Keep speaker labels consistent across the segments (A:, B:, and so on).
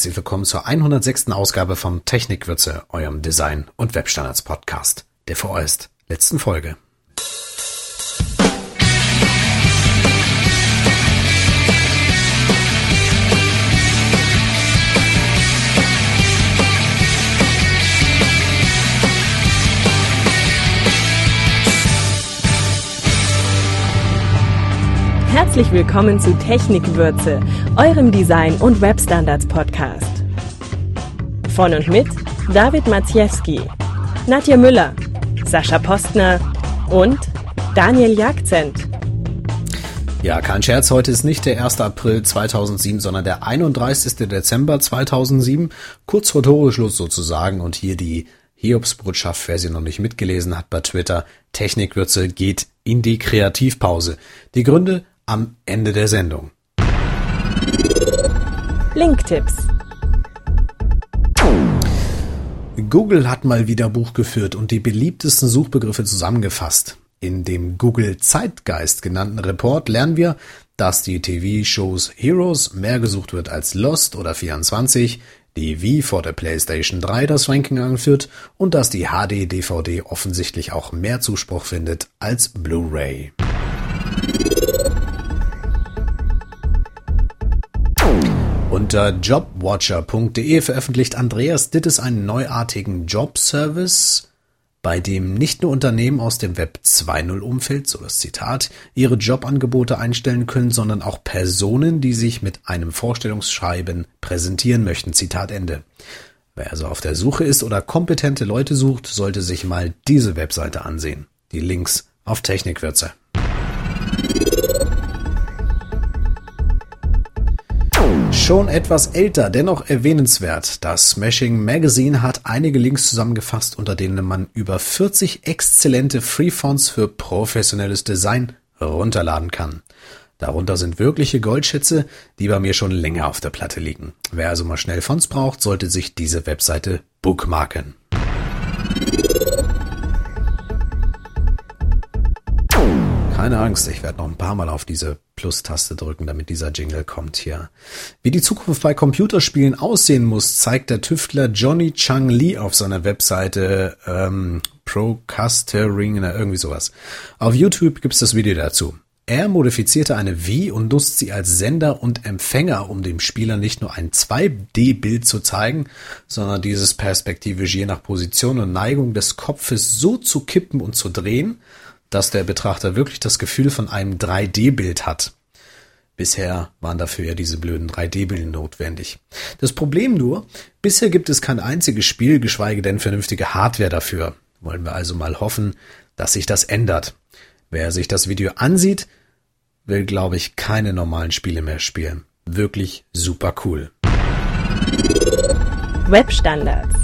A: herzlich willkommen zur 106. Ausgabe vom Technikwürze, eurem Design- und Webstandards-Podcast, der vorerst letzten Folge.
B: Herzlich willkommen zu Technikwürze, eurem Design- und Webstandards-Podcast. Von und mit David Maciejewski, Nadja Müller, Sascha Postner und Daniel Jagzent.
A: Ja, kein Scherz, heute ist nicht der 1. April 2007, sondern der 31. Dezember 2007, kurz vor Toreschluss sozusagen und hier die Hiobsbotschaft, wer sie noch nicht mitgelesen hat bei Twitter, Technikwürze geht in die Kreativpause. Die Gründe am Ende der Sendung.
B: Linktipps.
A: Google hat mal wieder Buch geführt und die beliebtesten Suchbegriffe zusammengefasst. In dem Google Zeitgeist genannten Report lernen wir, dass die TV-Shows Heroes mehr gesucht wird als Lost oder 24, die Wii vor der PlayStation 3 das Ranking anführt und dass die HD-DVD offensichtlich auch mehr Zuspruch findet als Blu-ray. Unter jobwatcher.de veröffentlicht Andreas Dittes einen neuartigen Jobservice, bei dem nicht nur Unternehmen aus dem Web 2.0 Umfeld, so das Zitat, ihre Jobangebote einstellen können, sondern auch Personen, die sich mit einem Vorstellungsschreiben präsentieren möchten. Zitat Ende. Wer also auf der Suche ist oder kompetente Leute sucht, sollte sich mal diese Webseite ansehen. Die Links auf Technikwürze. Schon etwas älter, dennoch erwähnenswert. Das Smashing Magazine hat einige Links zusammengefasst, unter denen man über 40 exzellente Freefonts für professionelles Design runterladen kann. Darunter sind wirkliche Goldschätze, die bei mir schon länger auf der Platte liegen. Wer also mal schnell Fonts braucht, sollte sich diese Webseite bookmarken. Keine Angst, ich werde noch ein paar Mal auf diese Plus-Taste drücken, damit dieser Jingle kommt hier. Wie die Zukunft bei Computerspielen aussehen muss, zeigt der Tüftler Johnny Chang Lee auf seiner Webseite ähm, Procastering oder irgendwie sowas. Auf YouTube gibt's das Video dazu. Er modifizierte eine Wii und nutzt sie als Sender und Empfänger, um dem Spieler nicht nur ein 2D-Bild zu zeigen, sondern dieses perspektivisch je nach Position und Neigung des Kopfes so zu kippen und zu drehen, dass der Betrachter wirklich das Gefühl von einem 3D-Bild hat. Bisher waren dafür ja diese blöden 3D-Bilder notwendig. Das Problem nur, bisher gibt es kein einziges Spiel, geschweige denn vernünftige Hardware dafür. Wollen wir also mal hoffen, dass sich das ändert. Wer sich das Video ansieht, will, glaube ich, keine normalen Spiele mehr spielen. Wirklich super cool.
B: Webstandards.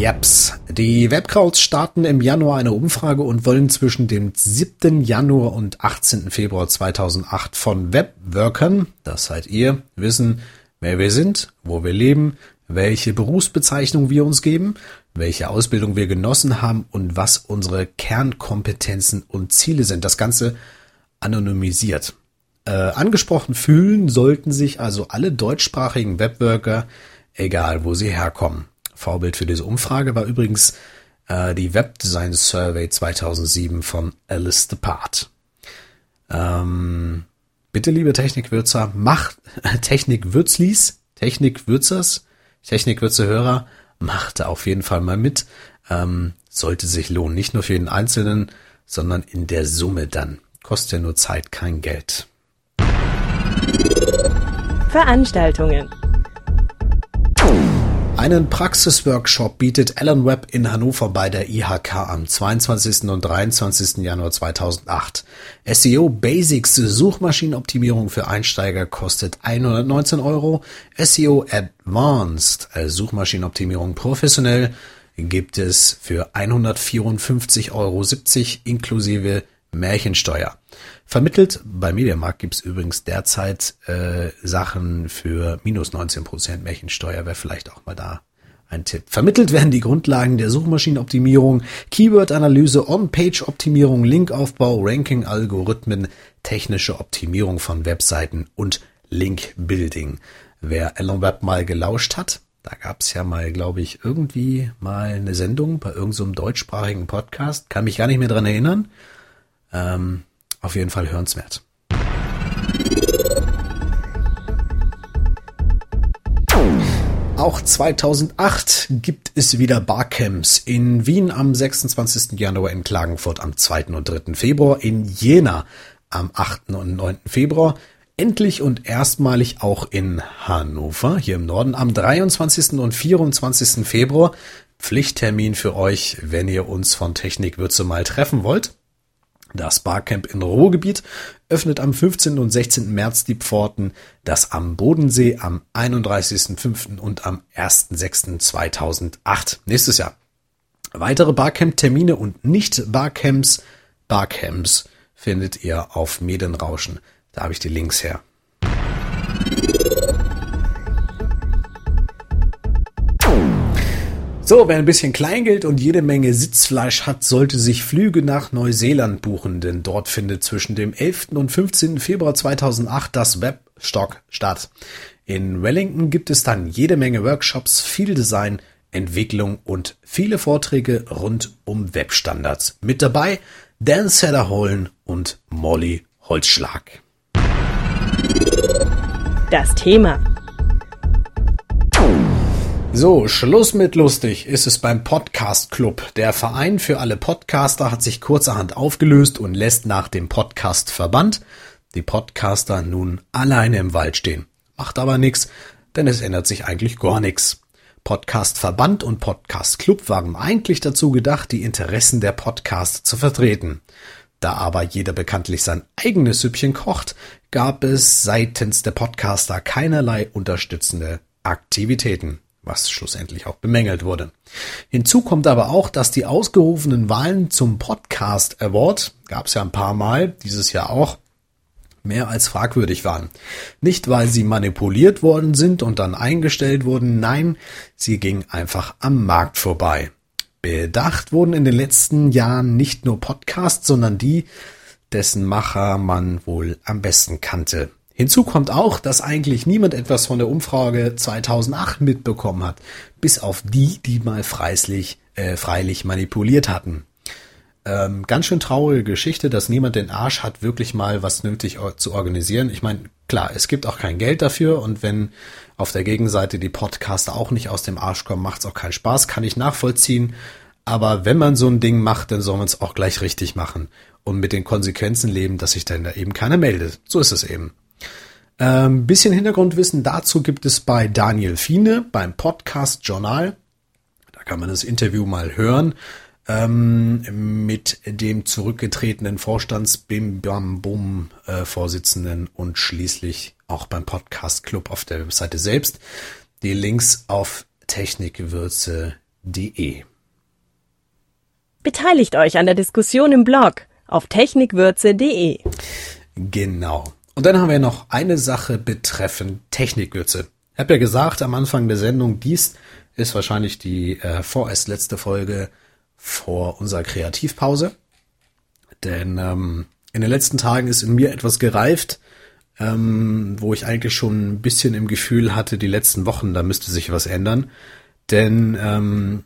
A: Jeps. Die Webcrawls starten im Januar eine Umfrage und wollen zwischen dem 7. Januar und 18. Februar 2008 von Webworkern, das seid ihr, wissen, wer wir sind, wo wir leben, welche Berufsbezeichnung wir uns geben, welche Ausbildung wir genossen haben und was unsere Kernkompetenzen und Ziele sind. Das Ganze anonymisiert. Äh, angesprochen fühlen sollten sich also alle deutschsprachigen Webworker, egal wo sie herkommen. Vorbild für diese Umfrage war übrigens äh, die Webdesign Survey 2007 von Alice Depart. Ähm, bitte, liebe Technikwürzer, macht Technikwürzlis, Technikwürzers, Technikwürze-Hörer, macht da auf jeden Fall mal mit. Ähm, sollte sich lohnen, nicht nur für den Einzelnen, sondern in der Summe dann. Kostet ja nur Zeit, kein Geld.
B: Veranstaltungen.
A: Einen Praxisworkshop bietet Alan Webb in Hannover bei der IHK am 22. und 23. Januar 2008. SEO Basics Suchmaschinenoptimierung für Einsteiger kostet 119 Euro. SEO Advanced Suchmaschinenoptimierung professionell gibt es für 154,70 Euro inklusive Märchensteuer. Vermittelt, bei Mediamarkt gibt's übrigens derzeit äh, Sachen für minus 19% Märchensteuer, wäre vielleicht auch mal da ein Tipp. Vermittelt werden die Grundlagen der Suchmaschinenoptimierung, Keyword-Analyse, On-Page-Optimierung, Linkaufbau, Ranking-Algorithmen, technische Optimierung von Webseiten und Link Building. Wer Alan Webb mal gelauscht hat, da gab's ja mal, glaube ich, irgendwie mal eine Sendung bei irgendeinem so deutschsprachigen Podcast. Kann mich gar nicht mehr dran erinnern. Ähm, auf jeden Fall hörenswert. Auch 2008 gibt es wieder Barcamps in Wien am 26. Januar, in Klagenfurt am 2. und 3. Februar, in Jena am 8. und 9. Februar, endlich und erstmalig auch in Hannover, hier im Norden, am 23. und 24. Februar. Pflichttermin für euch, wenn ihr uns von Technikwürze mal treffen wollt. Das Barcamp in Ruhrgebiet öffnet am 15. und 16. März die Pforten, das am Bodensee am 31.05. und am 1.06.2008 nächstes Jahr. Weitere Barcamp-Termine und Nicht-Barcamps, Barcamps findet ihr auf Medienrauschen. Da habe ich die Links her. So, wer ein bisschen Kleingeld und jede Menge Sitzfleisch hat, sollte sich Flüge nach Neuseeland buchen, denn dort findet zwischen dem 11. und 15. Februar 2008 das Webstock statt. In Wellington gibt es dann jede Menge Workshops, viel Design, Entwicklung und viele Vorträge rund um Webstandards. Mit dabei Dan Sederholm und Molly Holzschlag.
B: Das Thema.
A: So, Schluss mit lustig ist es beim Podcast Club. Der Verein für alle Podcaster hat sich kurzerhand aufgelöst und lässt nach dem Podcast Verband die Podcaster nun alleine im Wald stehen. Macht aber nichts, denn es ändert sich eigentlich gar nichts. Podcast Verband und Podcast Club waren eigentlich dazu gedacht, die Interessen der Podcast zu vertreten. Da aber jeder bekanntlich sein eigenes Süppchen kocht, gab es seitens der Podcaster keinerlei unterstützende Aktivitäten was schlussendlich auch bemängelt wurde. Hinzu kommt aber auch, dass die ausgerufenen Wahlen zum Podcast Award, gab es ja ein paar Mal, dieses Jahr auch, mehr als fragwürdig waren. Nicht, weil sie manipuliert worden sind und dann eingestellt wurden, nein, sie gingen einfach am Markt vorbei. Bedacht wurden in den letzten Jahren nicht nur Podcasts, sondern die, dessen Macher man wohl am besten kannte. Hinzu kommt auch, dass eigentlich niemand etwas von der Umfrage 2008 mitbekommen hat, bis auf die, die mal freislich, äh, freilich manipuliert hatten. Ähm, ganz schön traurige Geschichte, dass niemand den Arsch hat, wirklich mal was nötig zu organisieren. Ich meine, klar, es gibt auch kein Geld dafür und wenn auf der Gegenseite die Podcaster auch nicht aus dem Arsch kommen, macht es auch keinen Spaß, kann ich nachvollziehen. Aber wenn man so ein Ding macht, dann soll man es auch gleich richtig machen und mit den Konsequenzen leben, dass sich dann da eben keiner meldet. So ist es eben. Ähm, bisschen Hintergrundwissen dazu gibt es bei Daniel Fiene beim Podcast Journal. Da kann man das Interview mal hören ähm, mit dem zurückgetretenen Vorstands-Bim Bam Bum äh, Vorsitzenden und schließlich auch beim Podcast Club auf der Webseite selbst. Die Links auf technikwürze.de.
B: Beteiligt euch an der Diskussion im Blog auf technikwürze.de.
A: Genau. Und dann haben wir noch eine Sache betreffend Technikwürze. Ich habe ja gesagt am Anfang der Sendung, dies ist wahrscheinlich die äh, vorerst letzte Folge vor unserer Kreativpause. Denn ähm, in den letzten Tagen ist in mir etwas gereift, ähm, wo ich eigentlich schon ein bisschen im Gefühl hatte, die letzten Wochen, da müsste sich was ändern. Denn ähm,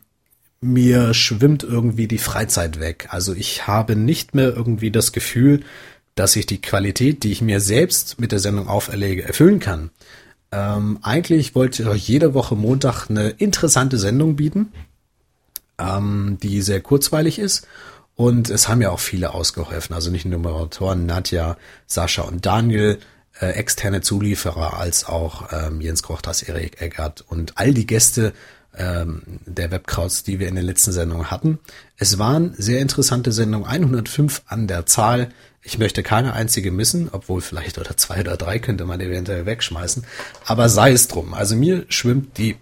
A: mir schwimmt irgendwie die Freizeit weg. Also ich habe nicht mehr irgendwie das Gefühl, dass ich die Qualität, die ich mir selbst mit der Sendung auferlege, erfüllen kann. Ähm, eigentlich wollte ich euch jede Woche Montag eine interessante Sendung bieten, ähm, die sehr kurzweilig ist. Und es haben ja auch viele ausgeholfen, also nicht nur Moderatoren, Nadja, Sascha und Daniel, äh, externe Zulieferer, als auch ähm, Jens Krochters, Erik Eggert und all die Gäste ähm, der Webkrauts, die wir in den letzten Sendungen hatten. Es waren sehr interessante Sendungen, 105 an der Zahl. Ich möchte keine einzige missen, obwohl vielleicht oder zwei oder drei könnte man eventuell wegschmeißen. Aber sei es drum. Also mir schwimmt die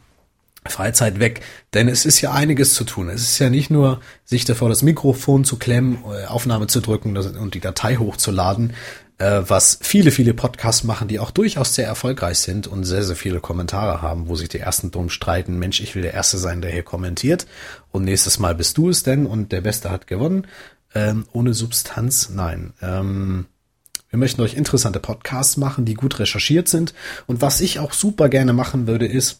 A: Freizeit weg, denn es ist ja einiges zu tun. Es ist ja nicht nur, sich davor das Mikrofon zu klemmen, äh, Aufnahme zu drücken und die Datei hochzuladen, äh, was viele, viele Podcasts machen, die auch durchaus sehr erfolgreich sind und sehr, sehr viele Kommentare haben, wo sich die ersten drum streiten, Mensch, ich will der Erste sein, der hier kommentiert und nächstes Mal bist du es denn und der Beste hat gewonnen ähm, ohne Substanz, nein. Ähm, Wir möchten euch interessante Podcasts machen, die gut recherchiert sind. Und was ich auch super gerne machen würde, ist,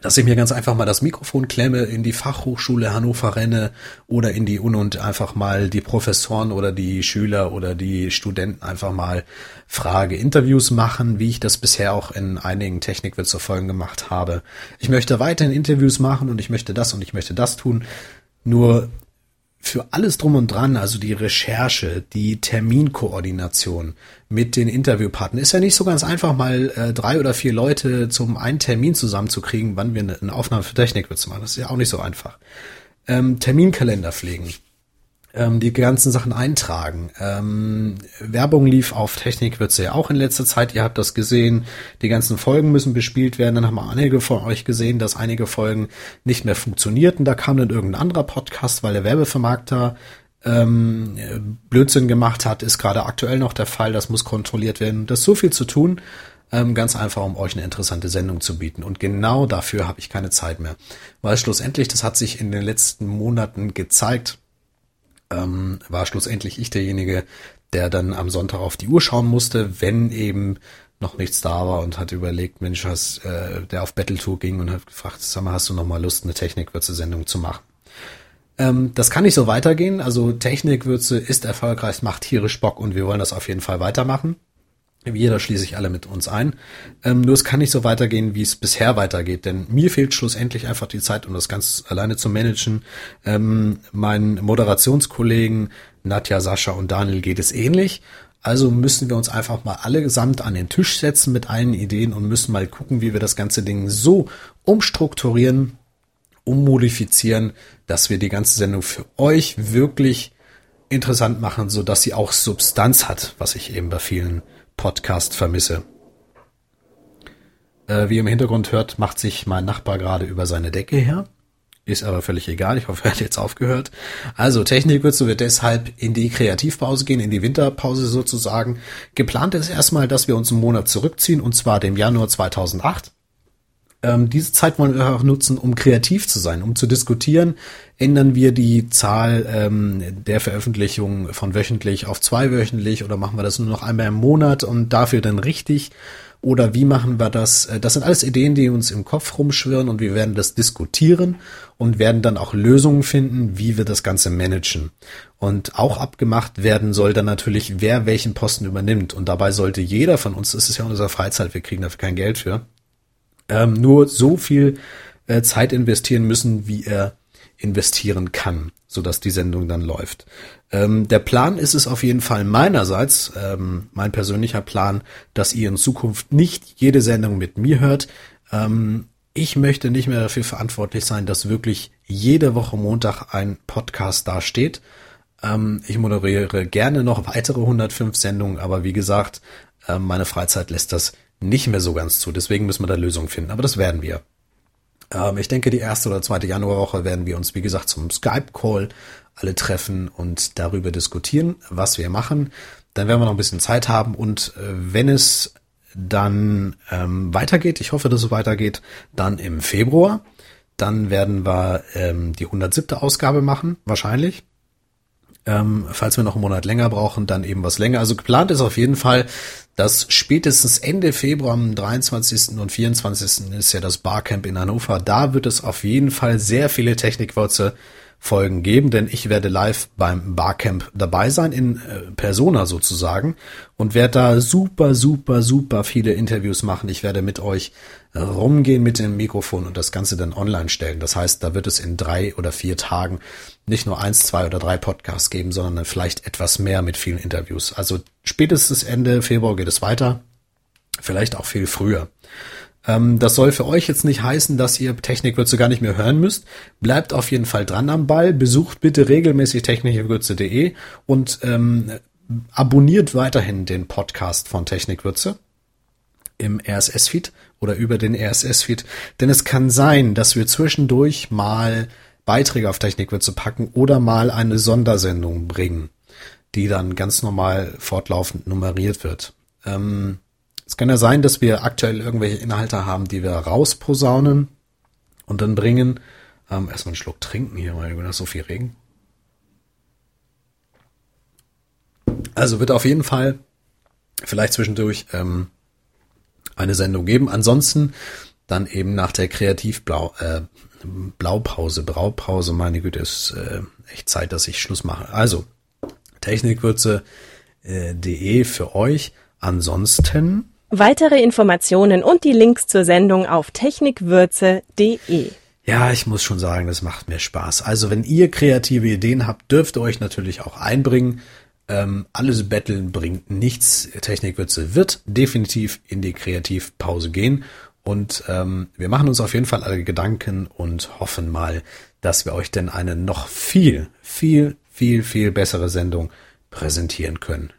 A: dass ich mir ganz einfach mal das Mikrofon klemme, in die Fachhochschule Hannover renne oder in die Uni und einfach mal die Professoren oder die Schüler oder die Studenten einfach mal frage, Interviews machen, wie ich das bisher auch in einigen Technikwitze-Folgen gemacht habe. Ich möchte weiterhin Interviews machen und ich möchte das und ich möchte das tun. Nur für alles drum und dran, also die Recherche, die Terminkoordination mit den Interviewpartnern, ist ja nicht so ganz einfach, mal äh, drei oder vier Leute zum einen Termin zusammenzukriegen, wann wir eine, eine Aufnahme für Technikwitze machen. Das ist ja auch nicht so einfach. Ähm, Terminkalender pflegen ähm, die ganzen Sachen eintragen. Ähm, Werbung lief auf Technik wird's ja auch in letzter Zeit. Ihr habt das gesehen. Die ganzen Folgen müssen bespielt werden. Dann haben wir einige von euch gesehen, dass einige Folgen nicht mehr funktionierten. Da kam dann irgendein anderer Podcast, weil der Werbevermarkter ähm, Blödsinn gemacht hat. Ist gerade aktuell noch der Fall. Das muss kontrolliert werden. Das ist so viel zu tun. Ähm, ganz einfach, um euch eine interessante Sendung zu bieten. Und genau dafür habe ich keine Zeit mehr. Weil schlussendlich, das hat sich in den letzten Monaten gezeigt, ähm, war schlussendlich ich derjenige, der dann am Sonntag auf die Uhr schauen musste, wenn eben noch nichts da war und hat überlegt, Mensch, hast, äh, der auf Battletour ging und hat gefragt, sag mal, hast du noch mal Lust, eine Technikwürze-Sendung zu machen? Ähm, das kann nicht so weitergehen. Also Technikwürze ist erfolgreich, macht tierisch Bock und wir wollen das auf jeden Fall weitermachen. Wir, da schließe ich alle mit uns ein. Ähm, nur es kann nicht so weitergehen, wie es bisher weitergeht, denn mir fehlt schlussendlich einfach die Zeit, um das ganz alleine zu managen. Ähm, meinen Moderationskollegen Nadja, Sascha und Daniel geht es ähnlich. Also müssen wir uns einfach mal alle gesamt an den Tisch setzen mit allen Ideen und müssen mal gucken, wie wir das ganze Ding so umstrukturieren, ummodifizieren, dass wir die ganze Sendung für euch wirklich interessant machen, so dass sie auch Substanz hat, was ich eben bei vielen Podcast vermisse. Äh, wie ihr im Hintergrund hört, macht sich mein Nachbar gerade über seine Decke her. Ist aber völlig egal. Ich hoffe, er hat jetzt aufgehört. Also, Technikwürze wird deshalb in die Kreativpause gehen, in die Winterpause sozusagen. Geplant ist erstmal, dass wir uns einen Monat zurückziehen, und zwar dem Januar 2008. Ähm, diese Zeit wollen wir auch nutzen, um kreativ zu sein, um zu diskutieren. Ändern wir die Zahl ähm, der Veröffentlichungen von wöchentlich auf zweiwöchentlich oder machen wir das nur noch einmal im Monat und dafür dann richtig? Oder wie machen wir das? Äh, das sind alles Ideen, die uns im Kopf rumschwirren und wir werden das diskutieren und werden dann auch Lösungen finden, wie wir das Ganze managen. Und auch abgemacht werden soll dann natürlich, wer welchen Posten übernimmt. Und dabei sollte jeder von uns, das ist ja unsere Freizeit, wir kriegen dafür kein Geld für, ähm, nur so viel äh, Zeit investieren müssen, wie er investieren kann, so dass die Sendung dann läuft. Ähm, der Plan ist es auf jeden Fall meinerseits, ähm, mein persönlicher Plan, dass ihr in Zukunft nicht jede Sendung mit mir hört. Ähm, ich möchte nicht mehr dafür verantwortlich sein, dass wirklich jede Woche Montag ein Podcast dasteht. Ähm, ich moderiere gerne noch weitere 105 Sendungen, aber wie gesagt, äh, meine Freizeit lässt das nicht mehr so ganz zu. Deswegen müssen wir da Lösungen finden. Aber das werden wir. Ähm, ich denke, die erste oder zweite Januarwoche werden wir uns, wie gesagt, zum Skype-Call alle treffen und darüber diskutieren, was wir machen. Dann werden wir noch ein bisschen Zeit haben und äh, wenn es dann ähm, weitergeht, ich hoffe, dass es weitergeht, dann im Februar. Dann werden wir ähm, die 107. Ausgabe machen, wahrscheinlich. Ähm, falls wir noch einen Monat länger brauchen, dann eben was länger. Also geplant ist auf jeden Fall, dass spätestens Ende Februar am 23. und 24. ist ja das Barcamp in Hannover. Da wird es auf jeden Fall sehr viele Technikwürze Folgen geben, denn ich werde live beim Barcamp dabei sein, in äh, Persona sozusagen, und werde da super, super, super viele Interviews machen. Ich werde mit euch rumgehen mit dem Mikrofon und das Ganze dann online stellen. Das heißt, da wird es in drei oder vier Tagen nicht nur eins, zwei oder drei Podcasts geben, sondern vielleicht etwas mehr mit vielen Interviews. Also spätestens Ende Februar geht es weiter, vielleicht auch viel früher. Ähm, das soll für euch jetzt nicht heißen, dass ihr Technikwürze gar nicht mehr hören müsst. Bleibt auf jeden Fall dran am Ball. Besucht bitte regelmäßig technikwürze.de und ähm, abonniert weiterhin den Podcast von Technikwürze im RSS-Feed oder über den RSS-Feed. Denn es kann sein, dass wir zwischendurch mal Beiträge auf Technikwürze packen oder mal eine Sondersendung bringen, die dann ganz normal fortlaufend nummeriert wird. Ähm, es kann ja sein, dass wir aktuell irgendwelche Inhalte haben, die wir rausposaunen und dann bringen. Ähm, erstmal einen Schluck trinken hier, weil da so viel Regen. Also wird auf jeden Fall vielleicht zwischendurch ähm, eine Sendung geben. Ansonsten dann eben nach der Kreativblau äh, Blaupause, Braupause, meine Güte, ist äh, echt Zeit, dass ich Schluss mache. Also, technikwürze.de äh, für euch. Ansonsten
B: Weitere Informationen und die Links zur Sendung auf technikwürze.de.
A: Ja, ich muss schon sagen, das macht mir Spaß. Also wenn ihr kreative Ideen habt, dürft ihr euch natürlich auch einbringen. Ähm, alles Betteln bringt nichts. Technikwürze wird definitiv in die Kreativpause gehen. Und ähm, wir machen uns auf jeden Fall alle Gedanken und hoffen mal, dass wir euch denn eine noch viel, viel, viel, viel bessere Sendung präsentieren können.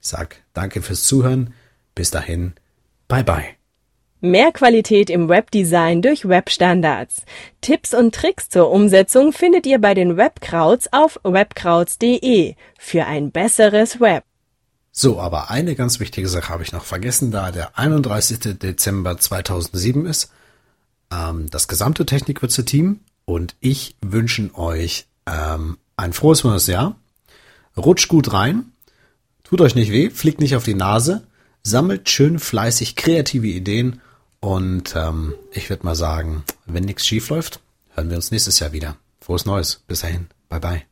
A: Ich sag danke fürs Zuhören. Bis dahin, bye bye.
B: Mehr Qualität im Webdesign durch Webstandards. Tipps und Tricks zur Umsetzung findet ihr bei den Webkrauts auf webkrauts.de für ein besseres Web.
A: So, aber eine ganz wichtige Sache habe ich noch vergessen, da der 31. Dezember 2007 ist. Ähm, das gesamte Technikwürze-Team und ich wünschen euch ähm, ein frohes neues Jahr. Rutscht gut rein, tut euch nicht weh, fliegt nicht auf die Nase sammelt schön fleißig kreative Ideen und ähm, ich würde mal sagen, wenn nichts schief läuft, hören wir uns nächstes Jahr wieder. Frohes Neues. Bis dahin. Bye bye.